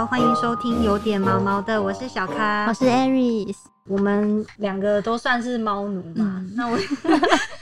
好，欢迎收听有点毛毛的，我是小咖，我是 Aries，。我们两个都算是猫奴嘛，那我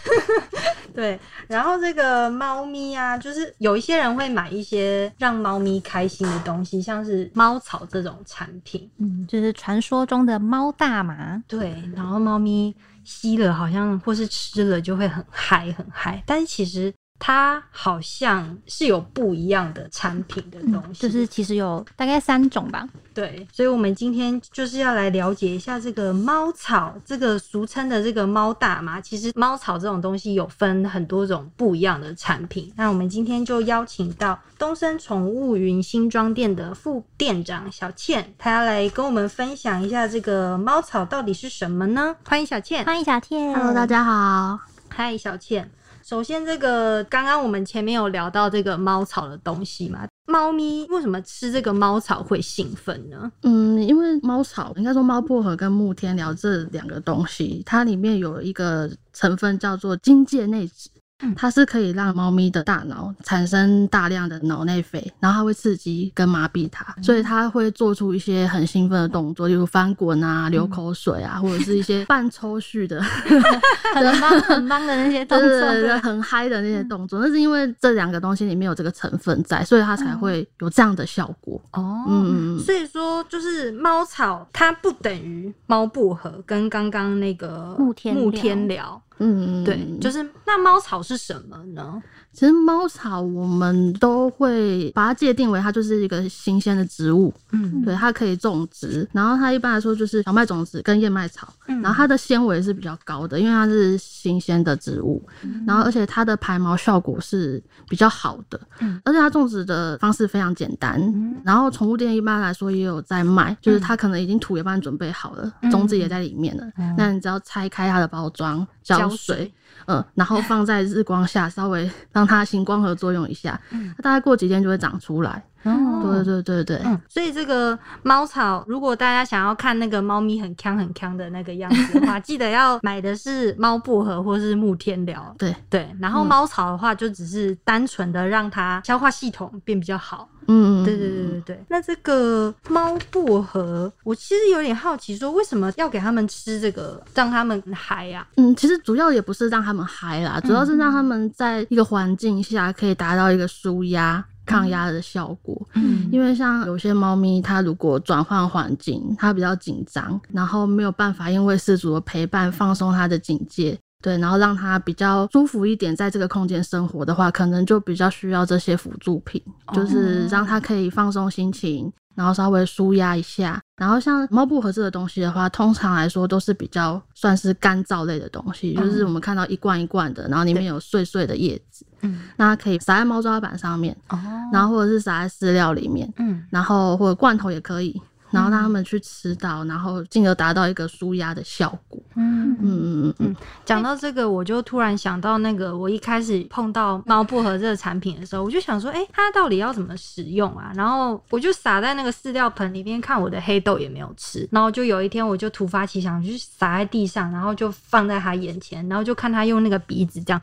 对，然后这个猫咪啊，就是有一些人会买一些让猫咪开心的东西，像是猫草这种产品，嗯，就是传说中的猫大麻。对，然后猫咪吸了好像或是吃了就会很嗨很嗨，但是其实。它好像是有不一样的产品的东西，就是其实有大概三种吧。对，所以我们今天就是要来了解一下这个猫草，这个俗称的这个猫大麻。其实猫草这种东西有分很多种不一样的产品。那我们今天就邀请到东森宠物云新庄店的副店长小倩，她要来跟我们分享一下这个猫草到底是什么呢？欢迎小倩，欢迎小倩，Hello，大家好，嗨，小倩。首先，这个刚刚我们前面有聊到这个猫草的东西嘛？猫咪为什么吃这个猫草会兴奋呢？嗯，因为猫草应该说猫薄荷跟木天聊这两个东西，它里面有一个成分叫做金芥内酯。它是可以让猫咪的大脑产生大量的脑内啡，然后它会刺激跟麻痹它，所以它会做出一些很兴奋的动作，例如翻滚啊、流口水啊，或者是一些半抽蓄的、很忙很忙的那些动作，很嗨的那些动作。那是因为这两个东西里面有这个成分在，所以它才会有这样的效果。哦，嗯嗯，所以说就是猫草它不等于猫薄荷跟刚刚那个木天木天聊。嗯，对，就是那猫草是什么呢？其实猫草我们都会把它界定为它就是一个新鲜的植物，嗯，对，它可以种植，然后它一般来说就是小麦种子跟燕麦草，然后它的纤维是比较高的，因为它是新鲜的植物，然后而且它的排毛效果是比较好的，嗯，而且它种植的方式非常简单，然后宠物店一般来说也有在卖，就是它可能已经土也帮你准备好了，种子也在里面了，那你只要拆开它的包装，浇水。嗯，然后放在日光下，稍微让它行光合作用一下，嗯，大概过几天就会长出来。哦，对对对对，嗯，所以这个猫草，如果大家想要看那个猫咪很康很康的那个样子的话，记得要买的是猫薄荷或是木天疗。对对，然后猫草的话，就只是单纯的让它消化系统变比较好。嗯，对对对对对。那这个猫薄荷，我其实有点好奇，说为什么要给他们吃这个，让他们嗨呀？嗯，其实主要也不是让他们嗨啦，主要是让他们在一个环境下可以达到一个舒压。抗压的效果，嗯，因为像有些猫咪，它如果转换环境，它比较紧张，然后没有办法因为失主的陪伴放松它的警戒，对，然后让它比较舒服一点，在这个空间生活的话，可能就比较需要这些辅助品，就是让它可以放松心情。然后稍微舒压一下，然后像猫布盒这个东西的话，通常来说都是比较算是干燥类的东西，就是我们看到一罐一罐的，然后里面有碎碎的叶子，嗯，那可以撒在猫抓板上面，哦，然后或者是撒在饲料里面，嗯，然后或者罐头也可以。然后让他们去吃到，然后进而达到一个舒压的效果。嗯嗯嗯嗯。讲到这个，我就突然想到那个，我一开始碰到猫薄荷这个产品的时候，我就想说，哎，它到底要怎么使用啊？然后我就撒在那个饲料盆里面，看我的黑豆也没有吃。然后就有一天，我就突发奇想，就撒在地上，然后就放在他眼前，然后就看他用那个鼻子这样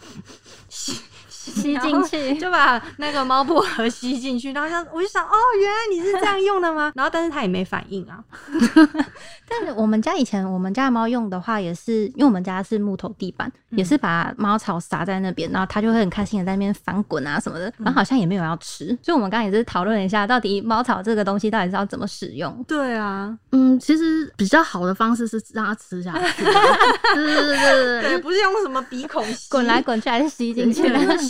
吸。进去，就把那个猫薄荷吸进去，然后想，我就想，哦，原来你是这样用的吗？然后，但是它也没反应啊。但是我们家以前我们家的猫用的话，也是因为我们家是木头地板，也是把猫草撒在那边，然后它就会很开心的在那边翻滚啊什么的，然后好像也没有要吃。所以我们刚刚也是讨论一下，到底猫草这个东西到底是要怎么使用？对啊，嗯，其实比较好的方式是让它吃下去，对对对对对，不是用什么鼻孔滚来滚去还是吸进去。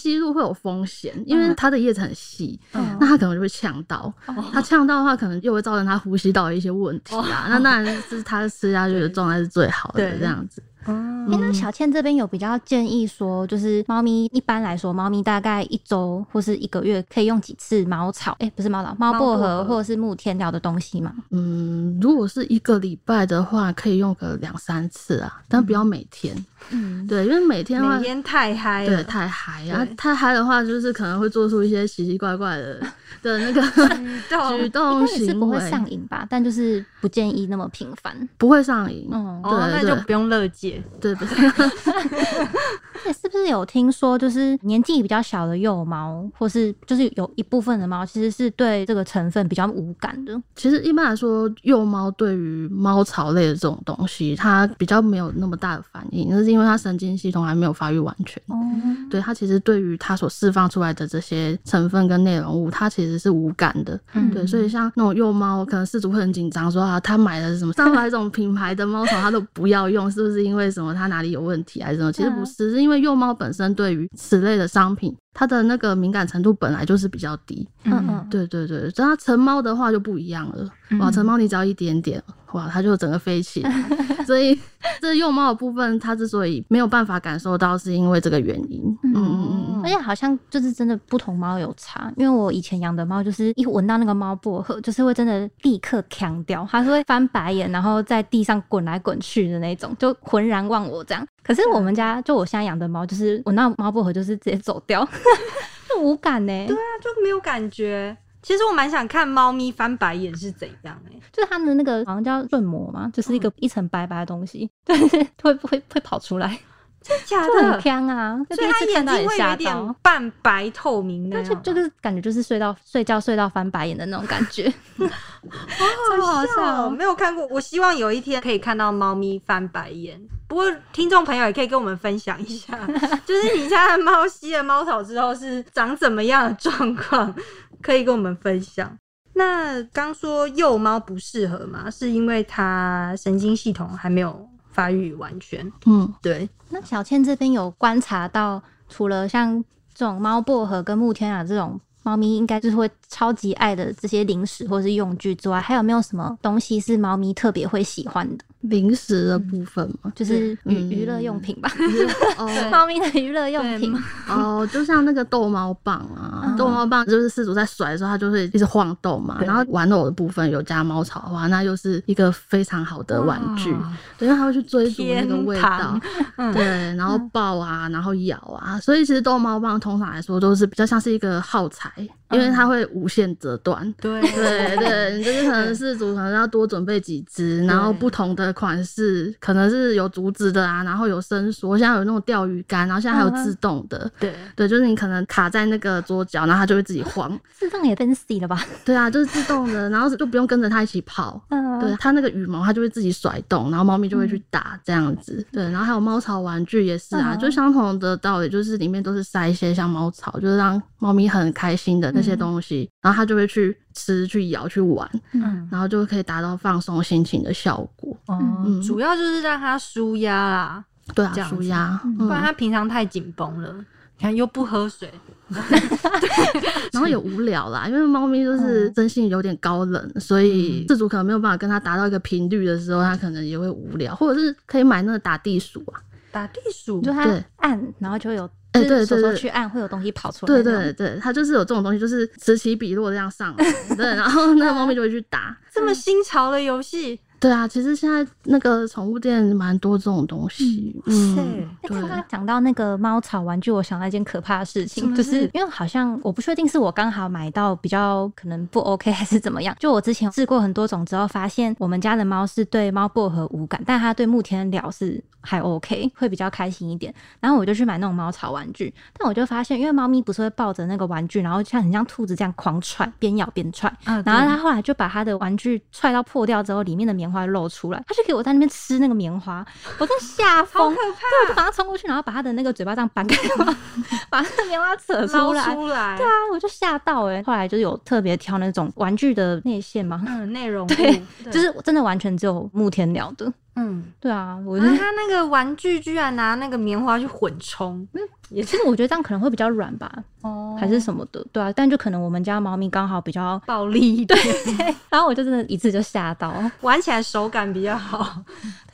吸入会有风险，因为它的叶子很细，那它可能就会呛到。它呛到的话，可能又会造成它呼吸道的一些问题啊。那当然是它吃下去的状态是最好的这样子。哦，那小倩这边有比较建议说，就是猫咪一般来说，猫咪大概一周或是一个月可以用几次猫草？哎，不是猫草，猫薄荷或者是木天疗的东西吗？嗯，如果是一个礼拜的话，可以用个两三次啊，但不要每天。嗯，对，因为每天每天太嗨，对，太嗨啊！太嗨的话，就是可能会做出一些奇奇怪怪的 的那个举动 举动应该是不会，上瘾吧，但就是不建议那么频繁。不会上瘾。嗯，哦，那对对就不用乐戒。对对，而且是不是有听说，就是年纪比较小的幼猫，或是就是有一部分的猫，其实是对这个成分比较无感的。其实一般来说，幼猫对于猫草类的这种东西，它比较没有那么大的反应，那是因为它神经系统还没有发育完全。哦，对它其实对于它所释放出来的这些成分跟内容物，它其实是无感的。嗯对，所以像那种幼猫，可能饲主会很紧张，说啊，他买的是什么上百种品牌的猫草，他都不要用，是不是因为什么它哪里有问题还是什么？其实不是，是因为幼猫本身对于此类的商品，它的那个敏感程度本来就是比较低。嗯嗯，对对对，只要它成猫的话就不一样了。哇，成猫你只要一点点，哇，它就整个飞起来。所以这幼猫的部分，它之所以没有办法感受到，是因为这个原因。嗯嗯嗯而且好像就是真的不同猫有差，因为我以前养的猫就是一闻到那个猫薄荷，就是会真的立刻强掉，它是会翻白眼，然后在地上滚来滚去的那种，就浑然忘我这样。可是我们家就我现在养的猫，就是闻到猫薄荷就是直接走掉，就无感呢、对啊，就没有感觉。其实我蛮想看猫咪翻白眼是怎样哎、就是它的那个好像叫润膜嘛，就是一个一层白白的东西，对，会会会跑出来，真假就很的？呛啊！所以它眼睛会有一点。半白透明那那样吗，就就是感觉就是睡到睡觉睡到翻白眼的那种感觉，好好笑哦，没有看过。我希望有一天可以看到猫咪翻白眼。不过听众朋友也可以跟我们分享一下，就是你家的猫吸了猫草之后是长怎么样的状况，可以跟我们分享。那刚说幼猫不适合嘛，是因为它神经系统还没有发育完全。嗯，对，那小倩这边有观察到，除了像这种猫薄荷跟木天啊这种猫咪应该就是会超级爱的这些零食或是用具之外，还有没有什么东西是猫咪特别会喜欢的？零食的部分嘛，就是娱嗯娱乐用品吧，哦。猫咪的娱乐用品。哦，就像那个逗猫棒啊，嗯。逗猫棒就是饲主在甩的时候，它就会一直晃动嘛。然后玩偶的部分有加猫草的话，那又是一个非常好的玩具，因为它会去追逐那个味道。对，然后抱啊，然后咬啊，所以其实逗猫棒通常来说都是比较像是一个耗材，因为它会无限折断。对。对对，就是可能是主可能要多准备几只，然后不同的款式，可能是有竹子的啊，然后有伸缩，现在有那种钓鱼竿，然后现在还有自动的，对，对，就是你可能卡在那个桌角，然后它就会自己晃，自动也 fancy 了吧？对啊，就是自动的，然后就不用跟着它一起跑。嗯，对它那个羽毛，它就会自己甩动，然后猫咪就会去打这样子。对，然后还有猫草玩具也是啊，嗯就相同的道理，就是里面都是塞一些像猫草，就是让猫咪很开心的那些东西，然后它就会去吃、去咬、去玩，嗯，然后就可以达到放松心情的效果。哦嗯，主要就是让它舒压啦，对啊舒压，不然嗯，它平常太紧绷了，你看又不喝水 然后也无聊啦，因为猫咪就是真性有点高冷，所以饲主可能没有办法跟它达到一个频率的时候，它可能也会无聊，或者是可以买那个打地鼠啊，打地鼠就它按，然后就会有，对对对手去按，会有东西跑出来。对对，对，它就是有这种东西，就是此起彼落这样上来，对，然后那个猫咪就会去打。这么新潮的游戏，对啊，其实现在那个宠物店蛮多这种东西，嗯嗯，哎，对刚刚讲到那个猫草玩具，我想到一件可怕的事情，就是因为好像我不确定是我刚好买到比较可能不 OK 还是怎么样。就我之前试过很多种之后，发现我们家的猫是对猫薄荷无感，但它对木天鸟是还 OK，会比较开心一点。然后我就去买那种猫草玩具，但我就发现，因为猫咪不是会抱着那个玩具，然后像很像兔子这样狂踹，边咬边踹。啊然后它后来就把它的玩具踹到破掉之后，里面的棉花露出来，他就给我在那边吃那个棉花，我在吓好疯，可对，我就怕，马上冲过去，然后把他的那个嘴巴这样掰开，把那个棉花扯出来。出来，对啊，我就吓到哎、后来就是有特别挑那种玩具的内线嘛，嗯，内容物 对，就是真的完全只有木天鸟的。嗯，对啊，我就然后他那个玩具居然拿那个棉花去混冲，也其实我觉得这样可能会比较软吧，哦还是什么的，对啊，但就可能我们家猫咪刚好比较，暴力 一点，然后我就真的一次就吓到，玩起来手感比较好。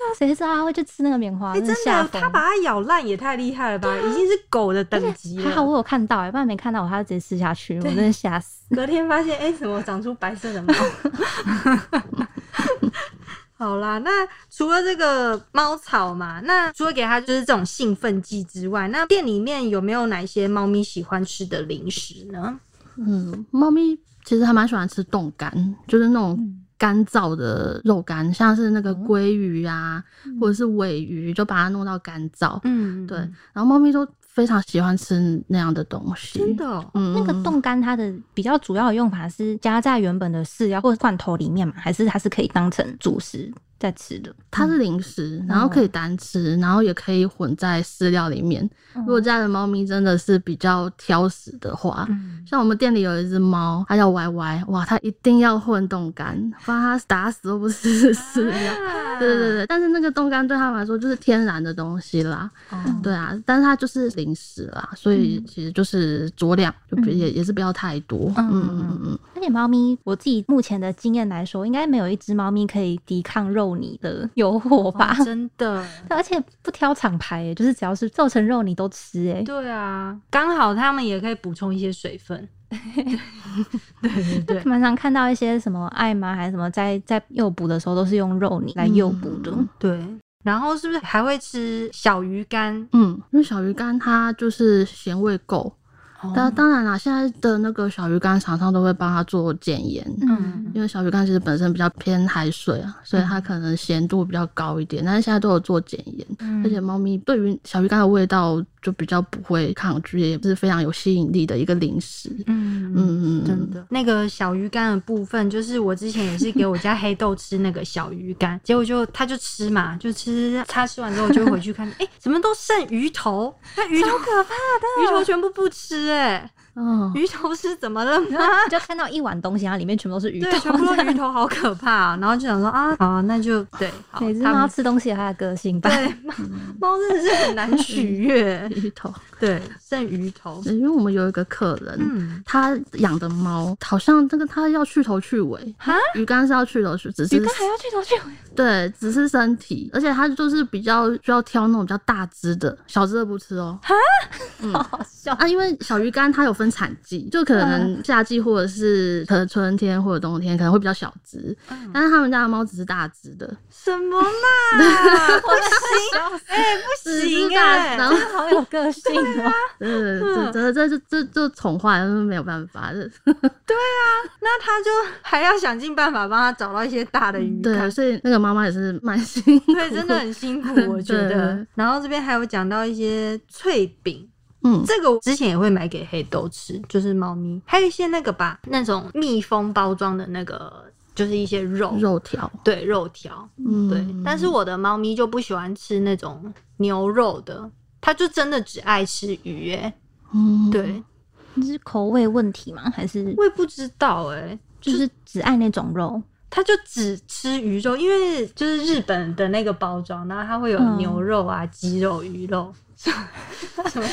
对啊谁知道它会去吃那个棉花，哎，真的，的吓疯他把它咬烂也太厉害了吧，已经是狗的等级了。还好我有看到、欸，不然没看到我，它就直接吃下去，我真的吓死。隔天发现，哎，怎么长出白色的毛？好啦，那除了这个猫草嘛，那除了给它就是这种兴奋剂之外，那店里面有没有哪一些猫咪喜欢吃的零食呢？嗯，猫咪其实还蛮喜欢吃冻干，就是那种干燥的肉干，像是那个鲑鱼啊，或者是尾鱼，就把它弄到干燥。嗯，对，然后猫咪都非常喜欢吃那样的东西。真的哦，嗯，那个嗯冻干它的比较主要的用法是加在原本的饲料或者罐头里面嘛，还是它是可以当成主食在吃的？它是零食，然后可以单吃，然后也可以混在饲料里面。如果家的猫咪真的是比较挑食的话，嗯，像我们店里有一只猫，它叫歪歪，哇，它一定要混冻干，不然它打死都不吃饲料。啊对对对，但是那个冻干对它们来说就是天然的东西啦，哦对啊，但是它就是零食啦，所以其实就是酌量，就别也也是不要太多。嗯嗯嗯嗯，而且猫咪，我自己目前的经验来说，应该没有一只猫咪可以抵抗肉泥的诱惑吧？哦真的，而且不挑厂牌耶，就是只要是做成肉泥都吃哎。对啊，刚好他们也可以补充一些水分。对 对对，蛮常看到一些什么爱吗还是什么在在诱捕的时候都是用肉泥来诱捕的。嗯对。然后是不是还会吃小鱼干？嗯，因为小鱼干它就是咸味够，哦。当当然啦，现在的那个小鱼干厂商都会帮它做减盐，嗯，因为小鱼干其实本身比较偏海水啊，所以它可能咸度比较高一点，但是现在都有做减盐，嗯。而且猫咪对于小鱼干的味道就比较不会抗拒，也是非常有吸引力的一个零食。嗯嗯嗯，真的，那个小鱼干的部分，就是我之前也是给我家黑豆吃那个小鱼干，结果就他就吃嘛，就吃，他吃完之后就回去看，哎、怎么都剩鱼头？那鱼头可怕的，鱼头全部不吃、哎，哦，鱼头是怎么了吗？就看到一碗东西，它里面全部都是鱼对，头，全部都鱼头，好可怕、啊。然后就想说啊，好啊，那就对，好，每只猫他们吃东西有它的个性吧。对猫猫真的是很难取悦，鱼头，对，剩鱼头，因为我们有一个客人。嗯，他养的猫好像这个他要去头去尾，哈，鱼竿是要去头去，只是鱼竿还要去头去尾，对，只是身体，而且它就是比较需要挑那种比较大只的，小只的不吃哦。好好笑。啊，因为小鱼干它有分产季，就可能夏季或者是可能春天或者冬天可能会比较小只，嗯但是他们家的猫只是大只的，什么嘛？不行，哎、不只是行大，哎、然后好有个性哦！呃，这这这这这就宠坏了，没有办法，这那他就还要想尽办法帮他找到一些大的鱼对，干。所以那个妈妈也是蛮辛苦，对，真的很辛苦，我觉得。然后这边还有讲到一些脆饼，嗯，这个我之前也会买给黑豆吃，就是猫咪。还有一些那个吧，那种密封包装的那个，就是一些肉，肉条，对肉条，嗯，对。但是我的猫咪就不喜欢吃那种牛肉的，它就真的只爱吃鱼、欸，嗯，对，这是口味问题吗？还是我也不知道、欸，就是只爱那种肉？它就只吃鱼肉，因为就是日本的那个包装，然后它会有嗯牛肉啊、鸡肉、鱼肉。什么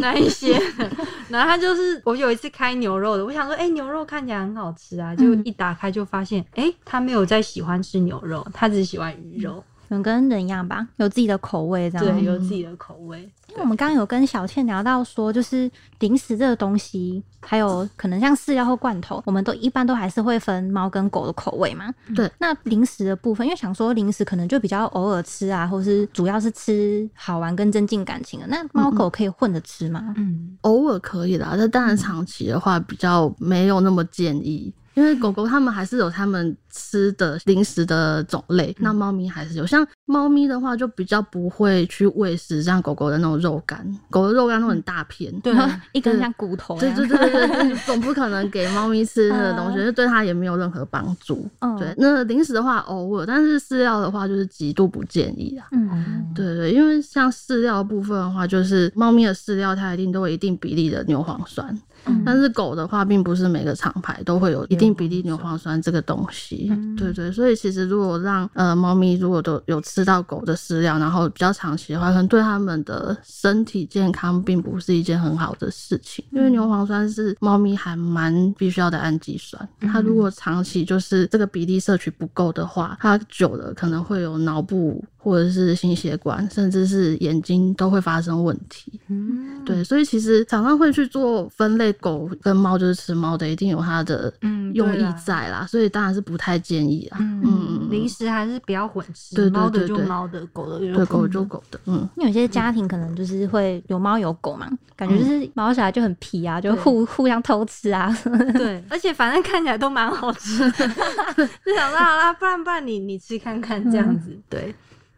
那一些的，然后他就是我有一次开牛肉的，我想说，哎、牛肉看起来很好吃啊，就一打开就发现，哎、他没有在喜欢吃牛肉，他只喜欢鱼肉，可能跟人一样吧，有自己的口味这样。对，有自己的口味。因为我们刚刚有跟小倩聊到说，就是零食这个东西，还有可能像饲料或罐头，我们都一般都还是会分猫跟狗的口味嘛。对。那零食的部分，因为想说零食可能就比较偶尔吃啊，或是主要是吃好玩跟增进感情的。那猫狗可以混着吃吗？嗯，偶尔可以啦，但当然长期的话比较没有那么建议，因为狗狗它们还是有它们吃的零食的种类，那猫咪还是有。像猫咪的话，就比较不会去喂食像狗狗的那种肉干，狗的肉干都很大片。对，一根像骨头。对对对对对，总不可能给猫咪吃那个东西，嗯就对它也没有任何帮助。嗯对，那零食的话偶尔，但是饲料的话就是极度不建议啊。嗯，对对，因为像饲料的部分的话，就是猫咪的饲料它一定都有一定比例的牛磺酸，嗯。但是狗的话，并不是每个厂牌都会有一定比例牛磺酸这个东西。嗯。对对，所以其实如果让呃猫咪如果都有吃到狗的饲料，然后比较长期的话，可能对它们的身体健康并不是一件很好的事情，因为牛磺酸是猫咪还蛮必须要的氨基酸，它如果长期就是这个比例摄取不够的话，它久了可能会有脑部或者是心血管，甚至是眼睛都会发生问题。嗯，对，所以其实厂商会去做分类，狗跟猫就是吃猫的，一定有它的嗯用意在啦，所以当然是不太建议啦。嗯嗯零食还是不要混吃，对对猫的对对就猫的，狗的就对，狗狗就狗的，嗯，因为有些家庭可能就是会有猫有狗嘛，感觉就是猫小孩就很皮啊，就互互相偷吃啊。对，而且反正看起来都蛮好吃的，就想说好啦，不然不然你你吃看看这样子，对。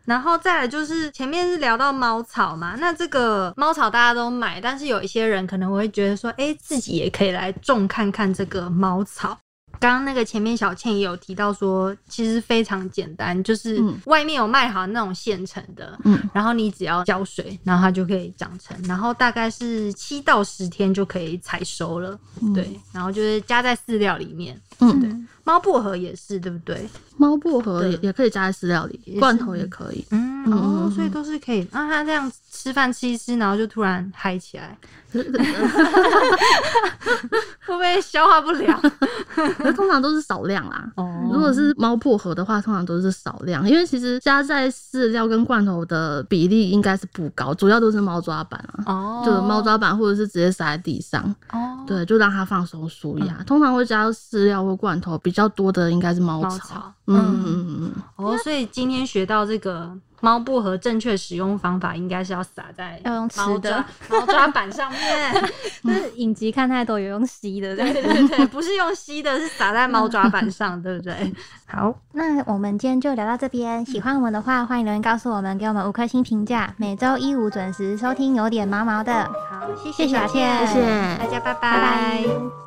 然后再来就是前面是聊到猫草嘛，那这个猫草大家都买，但是有一些人可能会觉得说，哎，自己也可以来种看看这个猫草。刚刚那个前面小倩也有提到说，其实非常简单，就是嗯外面有卖好那种现成的，嗯然后你只要浇水，然后它就可以长成，然后大概是七到十天就可以采收了，对，然后就是加在饲料里面。嗯，对猫薄荷也是，对不对？猫薄荷也也可以加在饲料里罐头也可以。嗯，嗯哦，嗯所以都是可以。那它这样吃饭吃一吃，然后就突然嗨起来，会不会消化不良？通常都是少量啦。哦如果是猫薄荷的话，通常都是少量，因为其实加在饲料跟罐头的比例应该是不高，主要都是猫抓板啊，哦就是猫抓板或者是直接撒在地上，哦，对，就让它放松舒压。通常会加饲料或罐头比较多的应该是猫草嗯嗯嗯哦，所以今天学到这个猫薄荷正确使用方法，应该是要撒在要用吃猫的猫抓板上面。就是影集看太多，有用吸的。对对对，不是用吸的，是撒在猫抓板上，对不对？好，那我们今天就聊到这边，喜欢我们的话，欢迎留言告诉我们，给我们五颗星评价。每周一五准时收听，有点毛毛的。好，谢谢谢小小倩谢谢大家拜拜拜。